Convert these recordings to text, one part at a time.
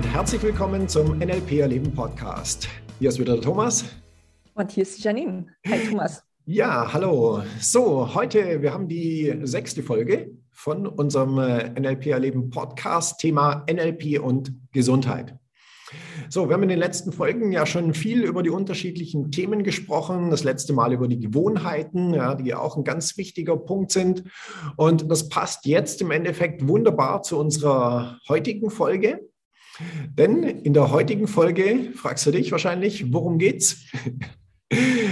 und herzlich willkommen zum NLP Erleben Podcast. Hier ist wieder der Thomas. Und hier ist die Janine. Hi Thomas. Ja, hallo. So, heute, wir haben die sechste Folge von unserem äh, NLP Erleben Podcast, Thema NLP und Gesundheit. So, wir haben in den letzten Folgen ja schon viel über die unterschiedlichen Themen gesprochen. Das letzte Mal über die Gewohnheiten, ja, die ja auch ein ganz wichtiger Punkt sind. Und das passt jetzt im Endeffekt wunderbar zu unserer heutigen Folge. Denn in der heutigen Folge fragst du dich wahrscheinlich, worum geht's?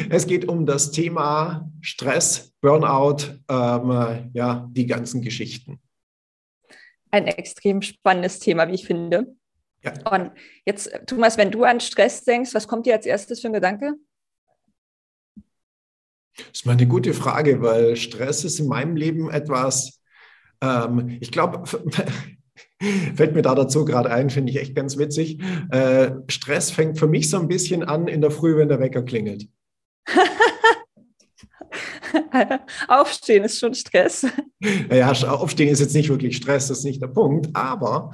Es geht um das Thema Stress, Burnout, ähm, ja, die ganzen Geschichten. Ein extrem spannendes Thema, wie ich finde. Ja. Und jetzt, Thomas, wenn du an Stress denkst, was kommt dir als erstes für ein Gedanke? Das ist mal eine gute Frage, weil Stress ist in meinem Leben etwas, ähm, ich glaube, fällt mir da dazu gerade ein, finde ich echt ganz witzig. Äh, Stress fängt für mich so ein bisschen an in der Früh, wenn der Wecker klingelt. Aufstehen ist schon Stress. Naja, Aufstehen ist jetzt nicht wirklich Stress, das ist nicht der Punkt. Aber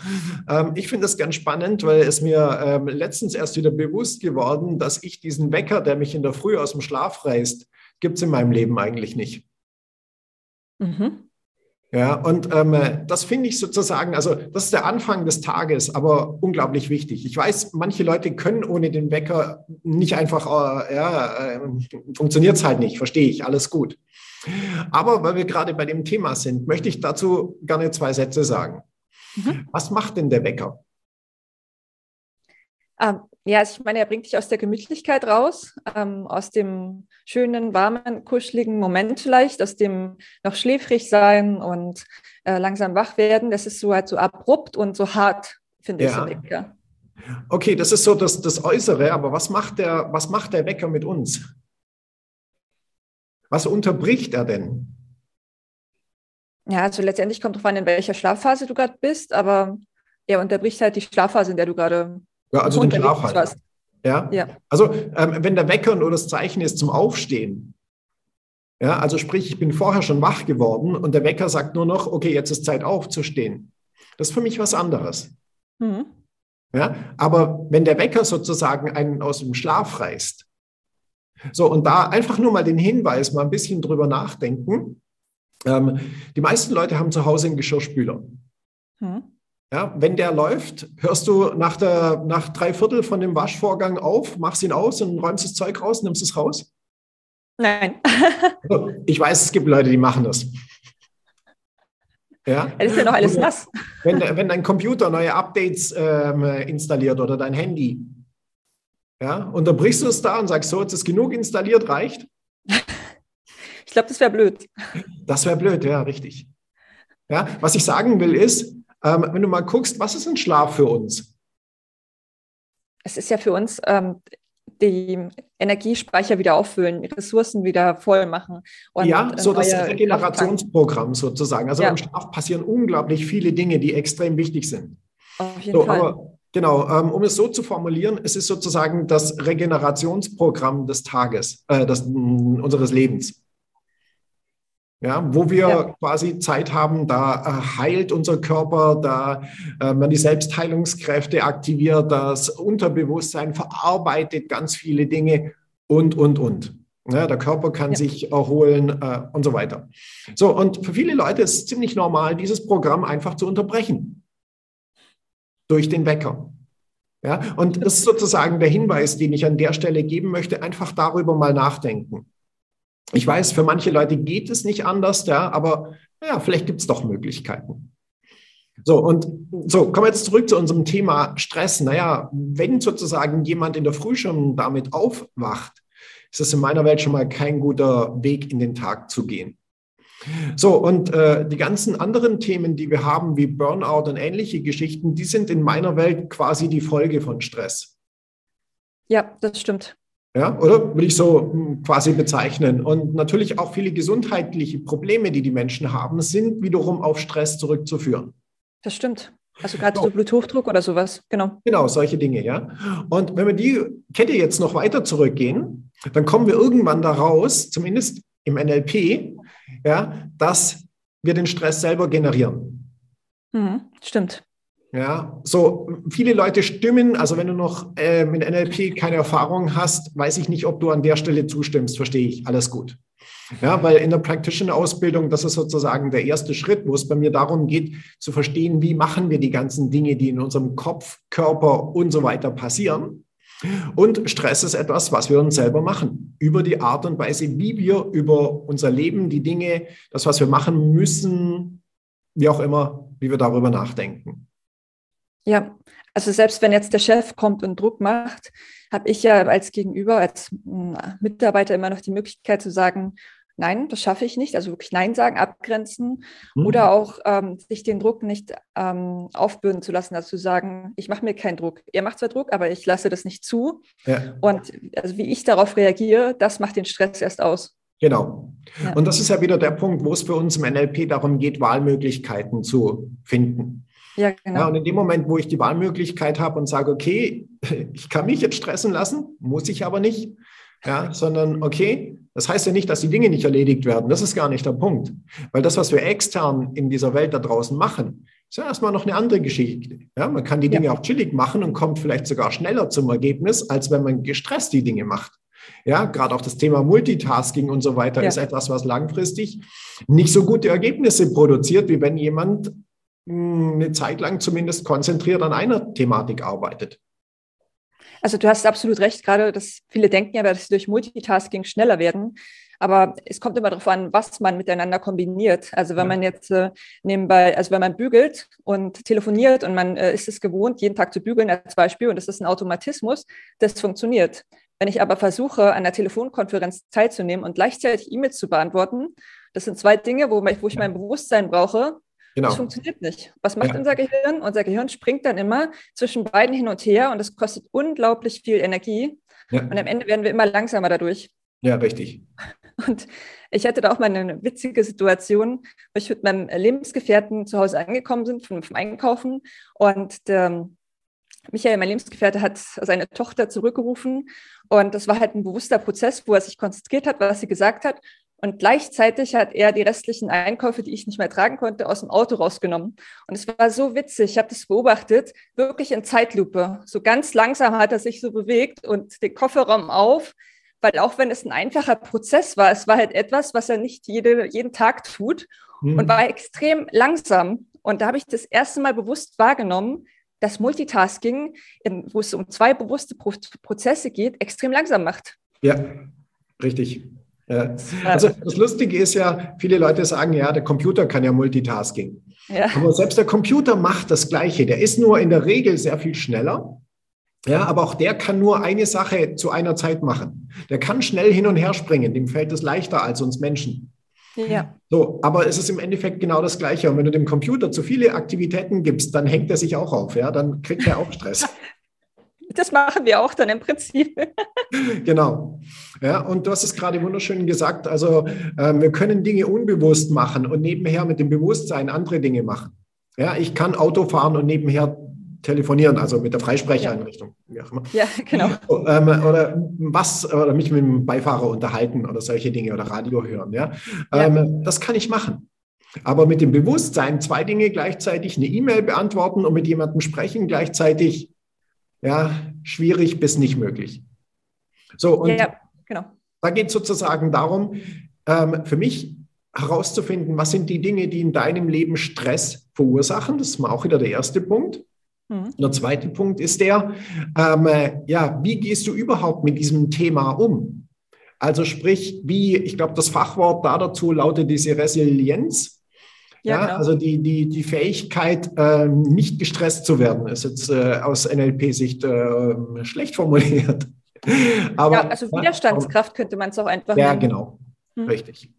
ähm, ich finde das ganz spannend, weil es mir ähm, letztens erst wieder bewusst geworden, dass ich diesen Wecker, der mich in der Früh aus dem Schlaf reißt, gibt es in meinem Leben eigentlich nicht. Mhm. Ja, und ähm, das finde ich sozusagen, also das ist der Anfang des Tages, aber unglaublich wichtig. Ich weiß, manche Leute können ohne den Wecker nicht einfach, äh, ja, äh, funktioniert es halt nicht, verstehe ich, alles gut. Aber weil wir gerade bei dem Thema sind, möchte ich dazu gerne zwei Sätze sagen. Mhm. Was macht denn der Wecker? Ähm, ja, also ich meine, er bringt dich aus der Gemütlichkeit raus, ähm, aus dem schönen, warmen, kuscheligen Moment vielleicht, aus dem noch schläfrig sein und äh, langsam wach werden. Das ist so halt so abrupt und so hart, finde ja. ich, so Wecker. Okay, das ist so das, das Äußere, aber was macht, der, was macht der Wecker mit uns? Was unterbricht er denn? Ja, also letztendlich kommt darauf an, in welcher Schlafphase du gerade bist, aber er unterbricht halt die Schlafphase, in der du gerade ja, also den Schlaf halt. Ja? ja. Also ähm, wenn der Wecker nur das Zeichen ist zum Aufstehen, ja, also sprich, ich bin vorher schon wach geworden und der Wecker sagt nur noch, okay, jetzt ist Zeit aufzustehen. Das ist für mich was anderes. Mhm. Ja, aber wenn der Wecker sozusagen einen aus dem Schlaf reißt, so und da einfach nur mal den Hinweis, mal ein bisschen drüber nachdenken. Ähm, die meisten Leute haben zu Hause einen Geschirrspüler. Mhm. Ja, wenn der läuft, hörst du nach, der, nach drei Viertel von dem Waschvorgang auf, machst ihn aus und räumst das Zeug raus, nimmst es raus? Nein. Also, ich weiß, es gibt Leute, die machen das. Ja? Das ist ja noch alles nass. Wenn, wenn dein Computer neue Updates ähm, installiert oder dein Handy, ja, unterbrichst du es da und sagst so, jetzt ist genug installiert, reicht? Ich glaube, das wäre blöd. Das wäre blöd, ja, richtig. Ja, was ich sagen will ist, ähm, wenn du mal guckst, was ist ein Schlaf für uns? Es ist ja für uns ähm, die Energiespeicher wieder auffüllen, Ressourcen wieder voll machen. ja, so das Regenerationsprogramm sozusagen. Also ja. im Schlaf passieren unglaublich viele Dinge, die extrem wichtig sind. Auf jeden so, Fall. Aber, genau, ähm, um es so zu formulieren, es ist sozusagen das Regenerationsprogramm des Tages, äh, des, unseres Lebens ja, wo wir ja. quasi Zeit haben, da äh, heilt unser Körper, da äh, man die Selbstheilungskräfte aktiviert, das Unterbewusstsein verarbeitet ganz viele Dinge und, und, und. Ja, der Körper kann ja. sich erholen äh, und so weiter. So, und für viele Leute ist es ziemlich normal, dieses Programm einfach zu unterbrechen. Durch den Wecker. Ja, und das ist sozusagen der Hinweis, den ich an der Stelle geben möchte, einfach darüber mal nachdenken. Ich weiß, für manche Leute geht es nicht anders, ja, aber ja, vielleicht gibt es doch Möglichkeiten. So, und so, kommen wir jetzt zurück zu unserem Thema Stress. Naja, wenn sozusagen jemand in der Früh schon damit aufwacht, ist es in meiner Welt schon mal kein guter Weg, in den Tag zu gehen. So, und äh, die ganzen anderen Themen, die wir haben, wie Burnout und ähnliche Geschichten, die sind in meiner Welt quasi die Folge von Stress. Ja, das stimmt. Ja, oder will ich so hm, quasi bezeichnen. Und natürlich auch viele gesundheitliche Probleme, die die Menschen haben, sind wiederum auf Stress zurückzuführen. Das stimmt. Also gerade so Bluthochdruck oder sowas, genau. Genau, solche Dinge, ja. Und wenn wir die Kette jetzt noch weiter zurückgehen, dann kommen wir irgendwann daraus, zumindest im NLP, ja, dass wir den Stress selber generieren. Mhm, stimmt. Ja, so viele Leute stimmen. Also wenn du noch äh, mit NLP keine Erfahrung hast, weiß ich nicht, ob du an der Stelle zustimmst. Verstehe ich. Alles gut. Ja, weil in der Practitioner-Ausbildung, das ist sozusagen der erste Schritt, wo es bei mir darum geht, zu verstehen, wie machen wir die ganzen Dinge, die in unserem Kopf, Körper und so weiter passieren. Und Stress ist etwas, was wir uns selber machen. Über die Art und Weise, wie wir über unser Leben, die Dinge, das, was wir machen müssen, wie auch immer, wie wir darüber nachdenken. Ja, also selbst wenn jetzt der Chef kommt und Druck macht, habe ich ja als Gegenüber, als hm, Mitarbeiter immer noch die Möglichkeit zu sagen, nein, das schaffe ich nicht. Also wirklich Nein sagen, abgrenzen mhm. oder auch ähm, sich den Druck nicht ähm, aufbürden zu lassen, also zu sagen, ich mache mir keinen Druck. Er macht zwar Druck, aber ich lasse das nicht zu. Ja. Und also wie ich darauf reagiere, das macht den Stress erst aus. Genau. Ja. Und das ist ja wieder der Punkt, wo es für uns im NLP darum geht, Wahlmöglichkeiten zu finden. Ja, genau. Ja, und in dem Moment, wo ich die Wahlmöglichkeit habe und sage, okay, ich kann mich jetzt stressen lassen, muss ich aber nicht, ja, sondern okay, das heißt ja nicht, dass die Dinge nicht erledigt werden. Das ist gar nicht der Punkt. Weil das, was wir extern in dieser Welt da draußen machen, ist ja erstmal noch eine andere Geschichte. Ja, man kann die Dinge ja. auch chillig machen und kommt vielleicht sogar schneller zum Ergebnis, als wenn man gestresst die Dinge macht. Ja, gerade auch das Thema Multitasking und so weiter ja. ist etwas, was langfristig nicht so gute Ergebnisse produziert, wie wenn jemand hm, eine Zeit lang zumindest konzentriert an einer Thematik arbeitet. Also du hast absolut recht, gerade dass viele denken ja, dass sie durch Multitasking schneller werden. Aber es kommt immer darauf an, was man miteinander kombiniert. Also wenn man jetzt äh, nebenbei, also wenn man bügelt und telefoniert und man äh, ist es gewohnt, jeden Tag zu bügeln als Beispiel, und das ist ein Automatismus, das funktioniert. Wenn ich aber versuche, an der Telefonkonferenz teilzunehmen und gleichzeitig E-Mails zu beantworten, das sind zwei Dinge, wo, wo ich mein Bewusstsein brauche, Genau. Das funktioniert nicht. Was macht ja. unser Gehirn? Unser Gehirn springt dann immer zwischen beiden hin und her und das kostet unglaublich viel Energie. Ja. Und am Ende werden wir immer langsamer dadurch. Ja, richtig. Und ich hatte da auch mal eine witzige Situation, wo ich mit meinem Lebensgefährten zu Hause angekommen bin vom, vom Einkaufen und der Michael, mein Lebensgefährte, hat seine Tochter zurückgerufen und das war halt ein bewusster Prozess, wo er sich konzentriert hat, was sie gesagt hat und gleichzeitig hat er die restlichen Einkäufe, die ich nicht mehr tragen konnte, aus dem Auto rausgenommen. Und es war so witzig. Ich habe das beobachtet, wirklich in Zeitlupe. So ganz langsam hat er sich so bewegt und den Kofferraum auf, weil auch wenn es ein einfacher Prozess war, es war halt etwas, was er nicht jede, jeden Tag tut mhm. und war extrem langsam. Und da habe ich das erste Mal bewusst wahrgenommen, dass Multitasking, wo es um zwei bewusste Prozesse geht, extrem langsam macht. Ja, richtig. Ja. Also das Lustige ist ja, viele Leute sagen, ja, der Computer kann ja Multitasking. Ja. Aber selbst der Computer macht das Gleiche. Der ist nur in der Regel sehr viel schneller. Ja, aber auch der kann nur eine Sache zu einer Zeit machen. Der kann schnell hin und her springen. Dem fällt es leichter als uns Menschen. Ja. So, aber es ist im Endeffekt genau das Gleiche. Und wenn du dem Computer zu viele Aktivitäten gibst, dann hängt er sich auch auf. Ja, dann kriegt er auch Stress. Das machen wir auch dann im Prinzip. genau. Ja, und du hast es gerade wunderschön gesagt. Also äh, wir können Dinge unbewusst machen und nebenher mit dem Bewusstsein andere Dinge machen. Ja, ich kann Auto fahren und nebenher telefonieren, also mit der Freisprecheinrichtung. Ja, ja genau. Ähm, oder was, oder mich mit dem Beifahrer unterhalten oder solche Dinge oder Radio hören. Ja, ja. Ähm, das kann ich machen. Aber mit dem Bewusstsein zwei Dinge gleichzeitig, eine E-Mail beantworten und mit jemandem sprechen, gleichzeitig ja, schwierig bis nicht möglich. So, und ja, genau. da geht es sozusagen darum, ähm, für mich herauszufinden, was sind die Dinge, die in deinem Leben Stress verursachen. Das ist mal auch wieder der erste Punkt. Mhm. Der zweite Punkt ist der, ähm, ja, wie gehst du überhaupt mit diesem Thema um? Also sprich, wie, ich glaube, das Fachwort da dazu lautet diese Resilienz. Ja, ja genau. also die, die, die Fähigkeit, äh, nicht gestresst zu werden, ist jetzt äh, aus NLP-Sicht äh, schlecht formuliert. Aber, ja, also Widerstandskraft könnte man es auch einfach Ja, nennen. genau. Hm. Richtig.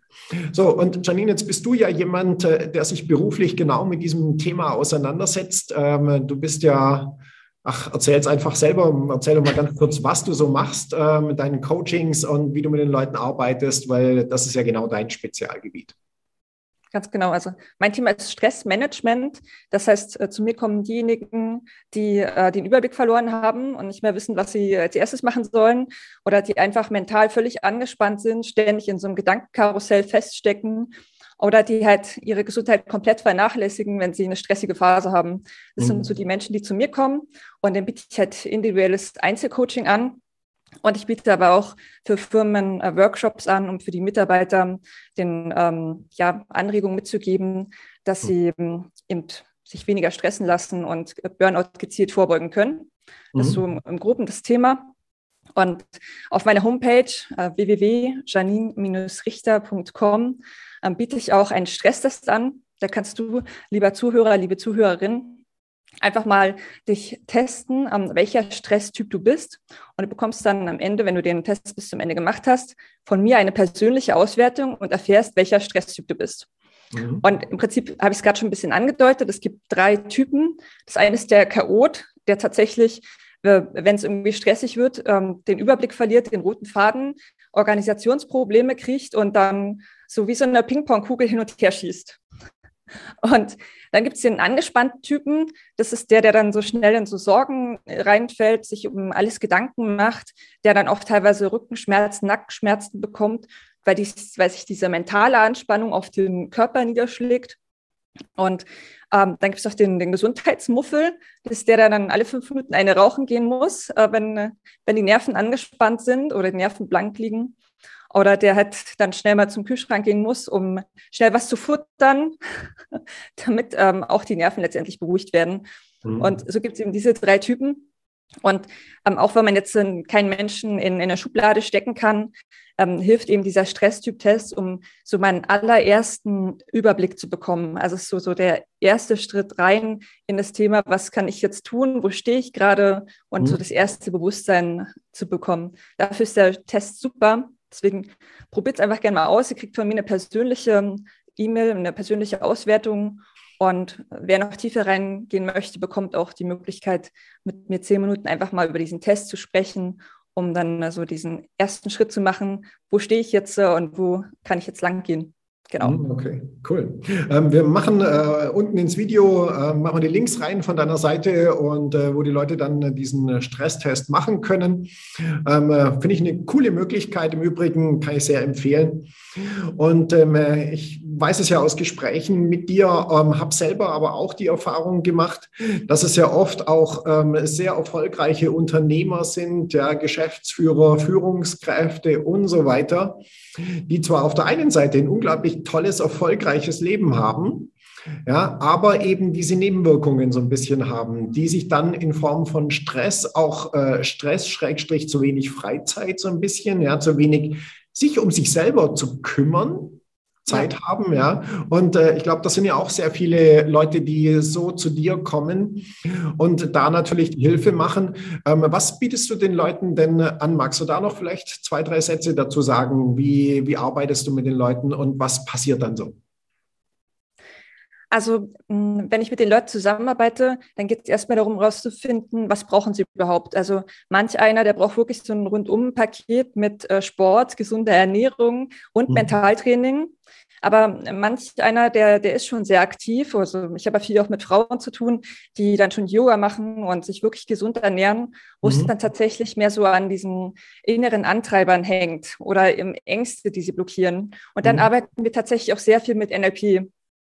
So, und Janine, jetzt bist du ja jemand, äh, der sich beruflich genau mit diesem Thema auseinandersetzt. Ähm, du bist ja, ach, erzähl jetzt einfach selber, erzähl doch mal ganz kurz, was du so machst äh, mit deinen Coachings und wie du mit den Leuten arbeitest, weil das ist ja genau dein Spezialgebiet. Ganz genau. Also mein Thema ist Stressmanagement. Das heißt, äh, zu mir kommen diejenigen, die äh, den Überblick verloren haben und nicht mehr wissen, was sie als erstes machen sollen oder die einfach mental völlig angespannt sind, ständig in so einem Gedankenkarussell feststecken oder die halt ihre Gesundheit komplett vernachlässigen, wenn sie eine stressige Phase haben. Das mhm. sind so die Menschen, die zu mir kommen und dann biete ich halt individuelles Einzelcoaching an. Und ich biete aber auch für Firmen äh, Workshops an, um für die Mitarbeiter den ähm, ja, Anregungen mitzugeben, dass mhm. sie ähm, eben sich weniger stressen lassen und Burnout gezielt vorbeugen können. Das ist so mhm. im, im Groben das Thema. Und auf meiner Homepage äh, www.janine-richter.com äh, biete ich auch einen Stresstest an. Da kannst du, lieber Zuhörer, liebe Zuhörerin, einfach mal dich testen, ähm, welcher Stresstyp du bist. Und du bekommst dann am Ende, wenn du den Test bis zum Ende gemacht hast, von mir eine persönliche Auswertung und erfährst, welcher Stresstyp du bist. Mhm. Und im Prinzip habe ich es gerade schon ein bisschen angedeutet. Es gibt drei Typen. Das eine ist der Chaot, der tatsächlich wenn es irgendwie stressig wird, ähm, den Überblick verliert, den roten Faden, Organisationsprobleme kriegt und dann so wie so eine Ping-Pong-Kugel hin und her schießt. Und dann gibt es den angespannten Typen, das ist der, der dann so schnell in so Sorgen reinfällt, sich um alles Gedanken macht, der dann auch teilweise Rückenschmerzen, Nackenschmerzen bekommt, weil, dies, weil sich diese mentale Anspannung auf den Körper niederschlägt. Und ähm, dann gibt es auch den, den Gesundheitsmuffel, das ist der, der dann alle fünf Minuten eine rauchen gehen muss, äh, wenn, wenn die Nerven angespannt sind oder die Nerven blank liegen. Oder der halt dann schnell mal zum Kühlschrank gehen muss, um schnell was zu futtern, damit ähm, auch die Nerven letztendlich beruhigt werden. Mhm. Und so gibt es eben diese drei Typen. Und ähm, auch wenn man jetzt keinen Menschen in, in eine Schublade stecken kann, ähm, hilft eben dieser Stresstyp-Test, um so meinen allerersten Überblick zu bekommen. Also so, so der erste Schritt rein in das Thema, was kann ich jetzt tun, wo stehe ich gerade und mhm. so das erste Bewusstsein zu bekommen. Dafür ist der Test super. Deswegen probiert es einfach gerne mal aus. Ihr kriegt von mir eine persönliche E-Mail, eine persönliche Auswertung und wer noch tiefer reingehen möchte, bekommt auch die Möglichkeit, mit mir zehn Minuten einfach mal über diesen Test zu sprechen, um dann so also diesen ersten Schritt zu machen. Wo stehe ich jetzt äh, und wo kann ich jetzt lang gehen? Genau. Hm, okay, cool. Ähm, wir machen äh, unten ins Video, äh, machen die Links rein von deiner Seite und äh, wo die Leute dann diesen Stresstest machen können. Ähm, äh, Finde ich eine coole Möglichkeit. Im Übrigen kann ich sehr empfehlen. Und ähm, äh, ich weiß es ja aus Gesprächen mit dir, ähm, habe selber aber auch die Erfahrung gemacht, dass es ja oft auch ähm, sehr erfolgreiche Unternehmer sind, ja, Geschäftsführer, Führungskräfte und so weiter, die zwar auf der einen Seite ein unglaublich tolles, erfolgreiches Leben haben, ja, aber eben diese Nebenwirkungen so ein bisschen haben, die sich dann in Form von Stress, auch äh, Stress, Schrägstrich, zu wenig Freizeit so ein bisschen, ja, zu wenig sich um sich selber zu kümmern, Zeit ja. haben, ja. Und äh, ich glaube, das sind ja auch sehr viele Leute, die so zu dir kommen und da natürlich die Hilfe machen. Ähm, was bietest du den Leuten denn an? Magst du da noch vielleicht zwei, drei Sätze dazu sagen? Wie, wie arbeitest du mit den Leuten und was passiert dann so? Also, hm, wenn ich mit den Leuten zusammenarbeite, dann geht es erstmal darum, herauszufinden, was brauchen sie überhaupt. Also, manch einer, der braucht wirklich so ein Rundum-Paket mit äh, Sport, gesunder Ernährung und mhm. Mentaltraining. Aber manch einer, der, der ist schon sehr aktiv. Also, ich habe viel auch mit Frauen zu tun, die dann schon Yoga machen und sich wirklich gesund ernähren, wo mhm. es dann tatsächlich mehr so an diesen inneren Antreibern hängt oder im Ängste, die sie blockieren. Und dann mhm. arbeiten wir tatsächlich auch sehr viel mit NLP.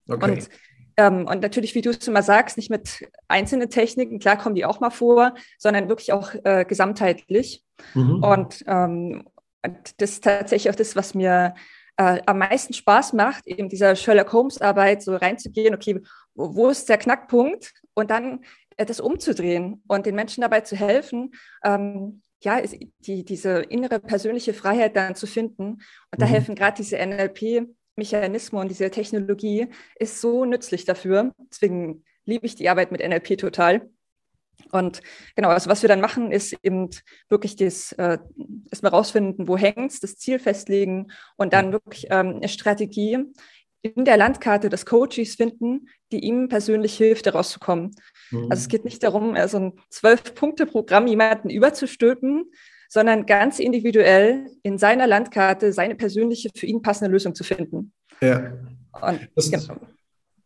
Okay. Und ähm, und natürlich, wie du es immer sagst, nicht mit einzelnen Techniken, klar kommen die auch mal vor, sondern wirklich auch äh, gesamtheitlich. Mhm. Und ähm, das ist tatsächlich auch das, was mir äh, am meisten Spaß macht, eben dieser Sherlock Holmes-Arbeit so reinzugehen, okay, wo, wo, ist der Knackpunkt? Und dann äh, das umzudrehen und den Menschen dabei zu helfen, ähm, ja, die, diese innere persönliche Freiheit dann zu finden. Und mhm. da helfen gerade diese NLP- Mechanismus und diese Technologie ist so nützlich dafür. Deswegen liebe ich die Arbeit mit NLP total. Und genau, also was wir dann machen, ist eben wirklich das äh, erstmal rausfinden, wo hängt es, das Ziel festlegen und dann wirklich ähm, eine Strategie in der Landkarte des Coaches finden, die ihm persönlich hilft, daraus zu kommen. Mhm. Also es geht nicht darum, so ein Zwölf-Punkte-Programm jemanden überzustülpen, sondern ganz individuell in seiner Landkarte seine persönliche, für ihn passende Lösung zu finden. Ja. Und, das, genau.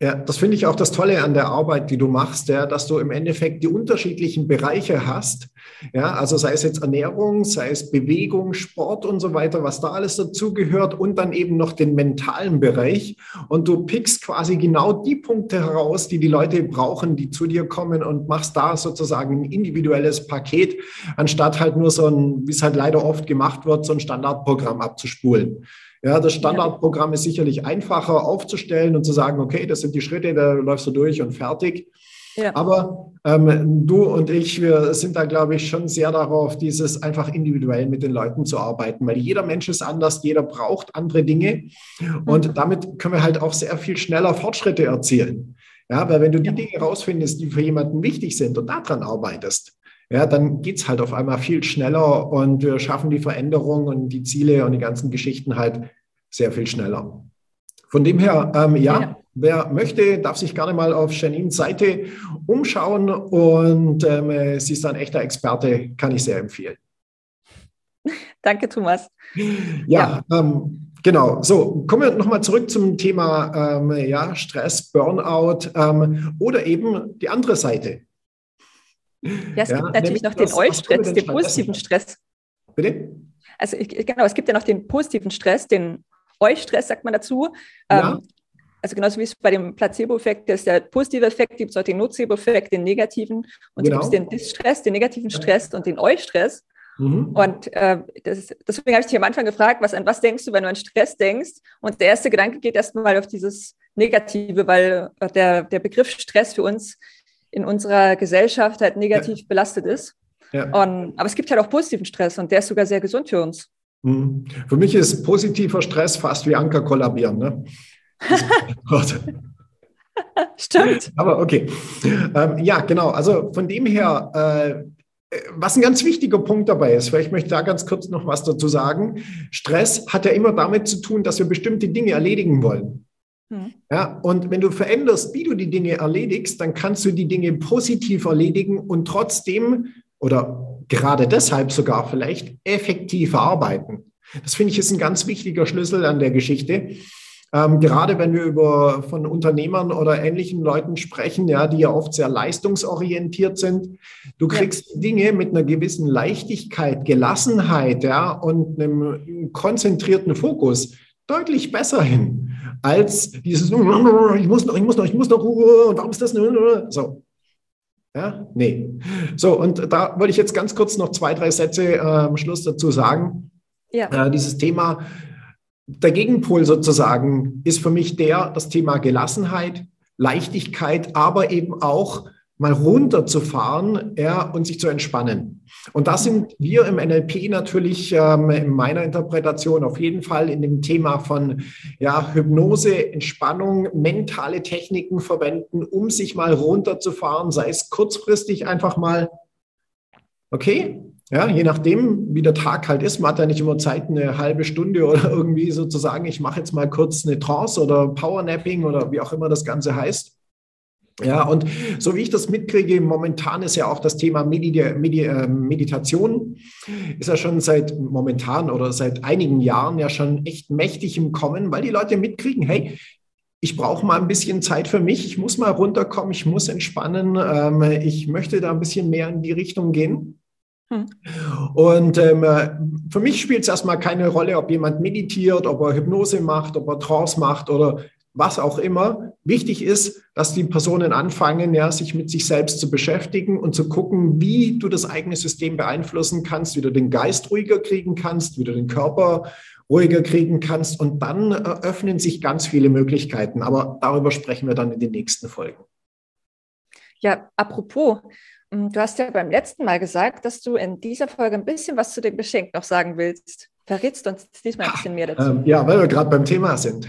Ja, das finde ich auch das Tolle an der Arbeit, die du machst, ja, dass du im Endeffekt die unterschiedlichen Bereiche hast. Ja, also sei es jetzt Ernährung, sei es Bewegung, Sport und so weiter, was da alles dazugehört und dann eben noch den mentalen Bereich. Und du pickst quasi genau die Punkte heraus, die die Leute brauchen, die zu dir kommen und machst da sozusagen ein individuelles Paket, anstatt halt nur so ein, wie es halt leider oft gemacht wird, so ein Standardprogramm abzuspulen. Ja, das Standardprogramm ist sicherlich einfacher aufzustellen und zu sagen, okay, das sind die Schritte, da läufst du durch und fertig. Ja. Aber ähm, du und ich, wir sind da, glaube ich, schon sehr darauf, dieses einfach individuell mit den Leuten zu arbeiten, weil jeder Mensch ist anders, jeder braucht andere Dinge und mhm. damit können wir halt auch sehr viel schneller Fortschritte erzielen. Ja, weil wenn du die Dinge herausfindest, die für jemanden wichtig sind und daran arbeitest, ja, dann geht es halt auf einmal viel schneller und wir schaffen die Veränderung und die Ziele und die ganzen Geschichten halt sehr viel schneller. Von dem her, ähm, ja, ja, wer möchte, darf sich gerne mal auf Janines Seite umschauen und ähm, sie ist ein echter Experte, kann ich sehr empfehlen. Danke, Thomas. Ja, ja. Ähm, genau. So, kommen wir nochmal zurück zum Thema ähm, ja, Stress, Burnout ähm, oder eben die andere Seite. Ja, es ja, gibt natürlich noch den Eustress, den positiven Stress. Bitte? Also genau, es gibt ja noch den positiven Stress, den Eustress sagt man dazu. Ja. Ähm, also genauso wie es bei dem Placebo-Effekt ist der positive Effekt, gibt es auch den Nocebo-Effekt, den negativen. Und genau. es gibt den Distress, den negativen Stress und den Eustress. Mhm. Und äh, das, deswegen habe ich dich am Anfang gefragt, was, an was denkst du, wenn du an Stress denkst? Und der erste Gedanke geht erstmal auf dieses Negative, weil der, der Begriff Stress für uns in unserer Gesellschaft halt negativ ja. belastet ist. Ja. Und, aber es gibt halt auch positiven Stress und der ist sogar sehr gesund für uns. Mhm. Für mich ist positiver Stress fast wie Anker kollabieren. Ne? Stimmt. Aber okay. Ähm, ja, genau. Also von dem her, äh, was ein ganz wichtiger Punkt dabei ist, vielleicht möchte ich da ganz kurz noch was dazu sagen. Stress hat ja immer damit zu tun, dass wir bestimmte Dinge erledigen wollen. Hm. Ja, und wenn du veränderst, wie du die Dinge erledigst, dann kannst du die Dinge positiv erledigen und trotzdem oder gerade deshalb sogar vielleicht effektiver arbeiten. Das finde ich ist ein ganz wichtiger Schlüssel an der Geschichte. Ähm, gerade wenn wir über von Unternehmern oder ähnlichen Leuten sprechen, ja, die ja oft sehr leistungsorientiert sind. Du kriegst ja. Dinge mit einer gewissen Leichtigkeit, Gelassenheit, ja, und einem konzentrierten Fokus deutlich besser hin als dieses, ich muss noch, ich muss noch, ich muss noch, und warum ist das? So. Ja, nee. So, und da wollte ich jetzt ganz kurz noch zwei, drei Sätze äh, am Schluss dazu sagen. Ja. Äh, dieses Thema, der Gegenpol sozusagen ist für mich der, das Thema Gelassenheit, Leichtigkeit, aber eben auch mal runterzufahren ja, und sich zu entspannen. Und da sind wir im NLP natürlich ähm, in meiner Interpretation auf jeden Fall in dem Thema von ja, Hypnose, Entspannung, mentale Techniken verwenden, um sich mal runterzufahren, sei es kurzfristig einfach mal, okay, ja, je nachdem, wie der Tag halt ist, man hat ja nicht immer Zeit, eine halbe Stunde oder irgendwie sozusagen, ich mache jetzt mal kurz eine Trance oder Powernapping oder wie auch immer das Ganze heißt. Ja, und so wie ich das mitkriege, momentan ist ja auch das Thema Medi Medi äh, Meditation, ist ja schon seit momentan oder seit einigen Jahren ja schon echt mächtig im Kommen, weil die Leute mitkriegen, hey, ich brauche mal ein bisschen Zeit für mich, ich muss mal runterkommen, ich muss entspannen, ähm, ich möchte da ein bisschen mehr in die Richtung gehen. Hm. Und ähm, für mich spielt es erstmal keine Rolle, ob jemand meditiert, ob er Hypnose macht, ob er Trance macht oder was auch immer. Wichtig ist, dass die Personen anfangen, ja, sich mit sich selbst zu beschäftigen und zu gucken, wie du das eigene System beeinflussen kannst, wie du den Geist ruhiger kriegen kannst, wie du den Körper ruhiger kriegen kannst. Und dann eröffnen sich ganz viele Möglichkeiten. Aber darüber sprechen wir dann in den nächsten Folgen. Ja, apropos, hm, du hast ja beim letzten Mal gesagt, dass du in dieser Folge ein bisschen was zu dem Geschenk noch sagen willst. Verrätst du uns diesmal ein bisschen mehr dazu? Ähm, ja, weil wir gerade beim Thema sind.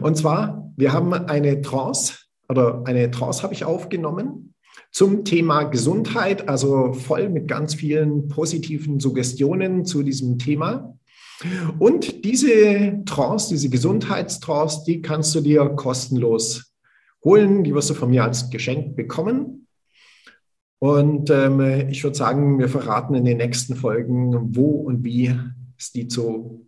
Und zwar, wir haben eine Trance oder eine Trance habe ich aufgenommen zum Thema Gesundheit, also voll mit ganz vielen positiven Suggestionen zu diesem Thema. Und diese Trance, diese Gesundheitstrance, die kannst du dir kostenlos holen. Die wirst du von mir als Geschenk bekommen. Und ähm, ich würde sagen, wir verraten in den nächsten Folgen, wo und wie es die zu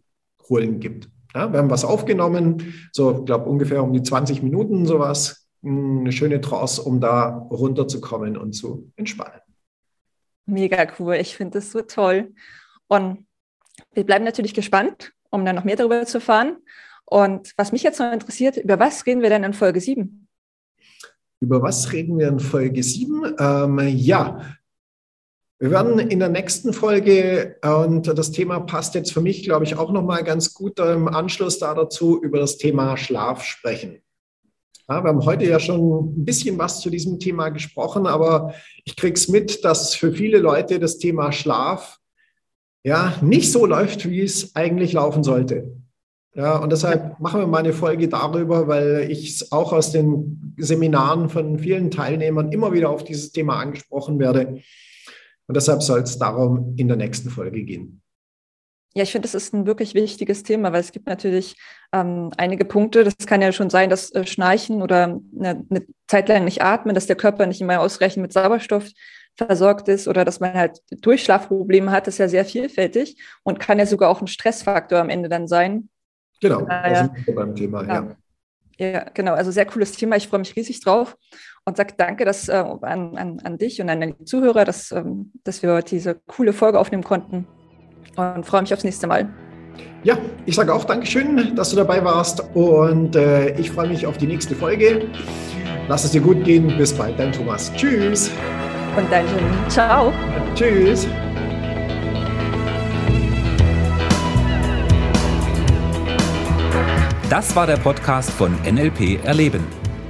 holen gibt. Ja, wir haben was aufgenommen, so, ich glaube, ungefähr um die 20 Minuten sowas. Eine schöne Trance, um da runterzukommen und zu entspannen. Mega cool. Ich finde das so toll. Und wir bleiben natürlich gespannt, um dann noch mehr darüber zu erfahren. Und was mich jetzt noch interessiert, über was reden wir denn in Folge 7? Über was reden wir in Folge 7? Ähm, ja, wir werden in der nächsten Folge, und das Thema passt jetzt für mich, glaube ich, auch nochmal ganz gut im Anschluss da dazu, über das Thema Schlaf sprechen. Ja, wir haben heute ja schon ein bisschen was zu diesem Thema gesprochen, aber ich kriege es mit, dass für viele Leute das Thema Schlaf ja nicht so läuft, wie es eigentlich laufen sollte. Ja, und deshalb machen wir mal eine Folge darüber, weil ich es auch aus den Seminaren von vielen Teilnehmern immer wieder auf dieses Thema angesprochen werde. Und deshalb soll es darum in der nächsten Folge gehen. Ja, ich finde, das ist ein wirklich wichtiges Thema, weil es gibt natürlich ähm, einige Punkte. Das kann ja schon sein, dass äh, Schnarchen oder eine, eine Zeit lang nicht atmen, dass der Körper nicht immer ausreichend mit Sauerstoff versorgt ist oder dass man halt Durchschlafprobleme hat, das ist ja sehr vielfältig und kann ja sogar auch ein Stressfaktor am Ende dann sein. Genau, da sind wir beim Thema, ja. ja. Ja, genau. Also sehr cooles Thema. Ich freue mich riesig drauf und sage danke dass, äh, an, an, an dich und an die Zuhörer, dass, ähm, dass wir heute diese coole Folge aufnehmen konnten und freue mich aufs nächste Mal. Ja, ich sage auch Dankeschön, dass du dabei warst und äh, ich freue mich auf die nächste Folge. Lass es dir gut gehen. Bis bald, dein Thomas. Tschüss. Und dein Jim. Ciao. Tschüss. Das war der Podcast von NLP Erleben.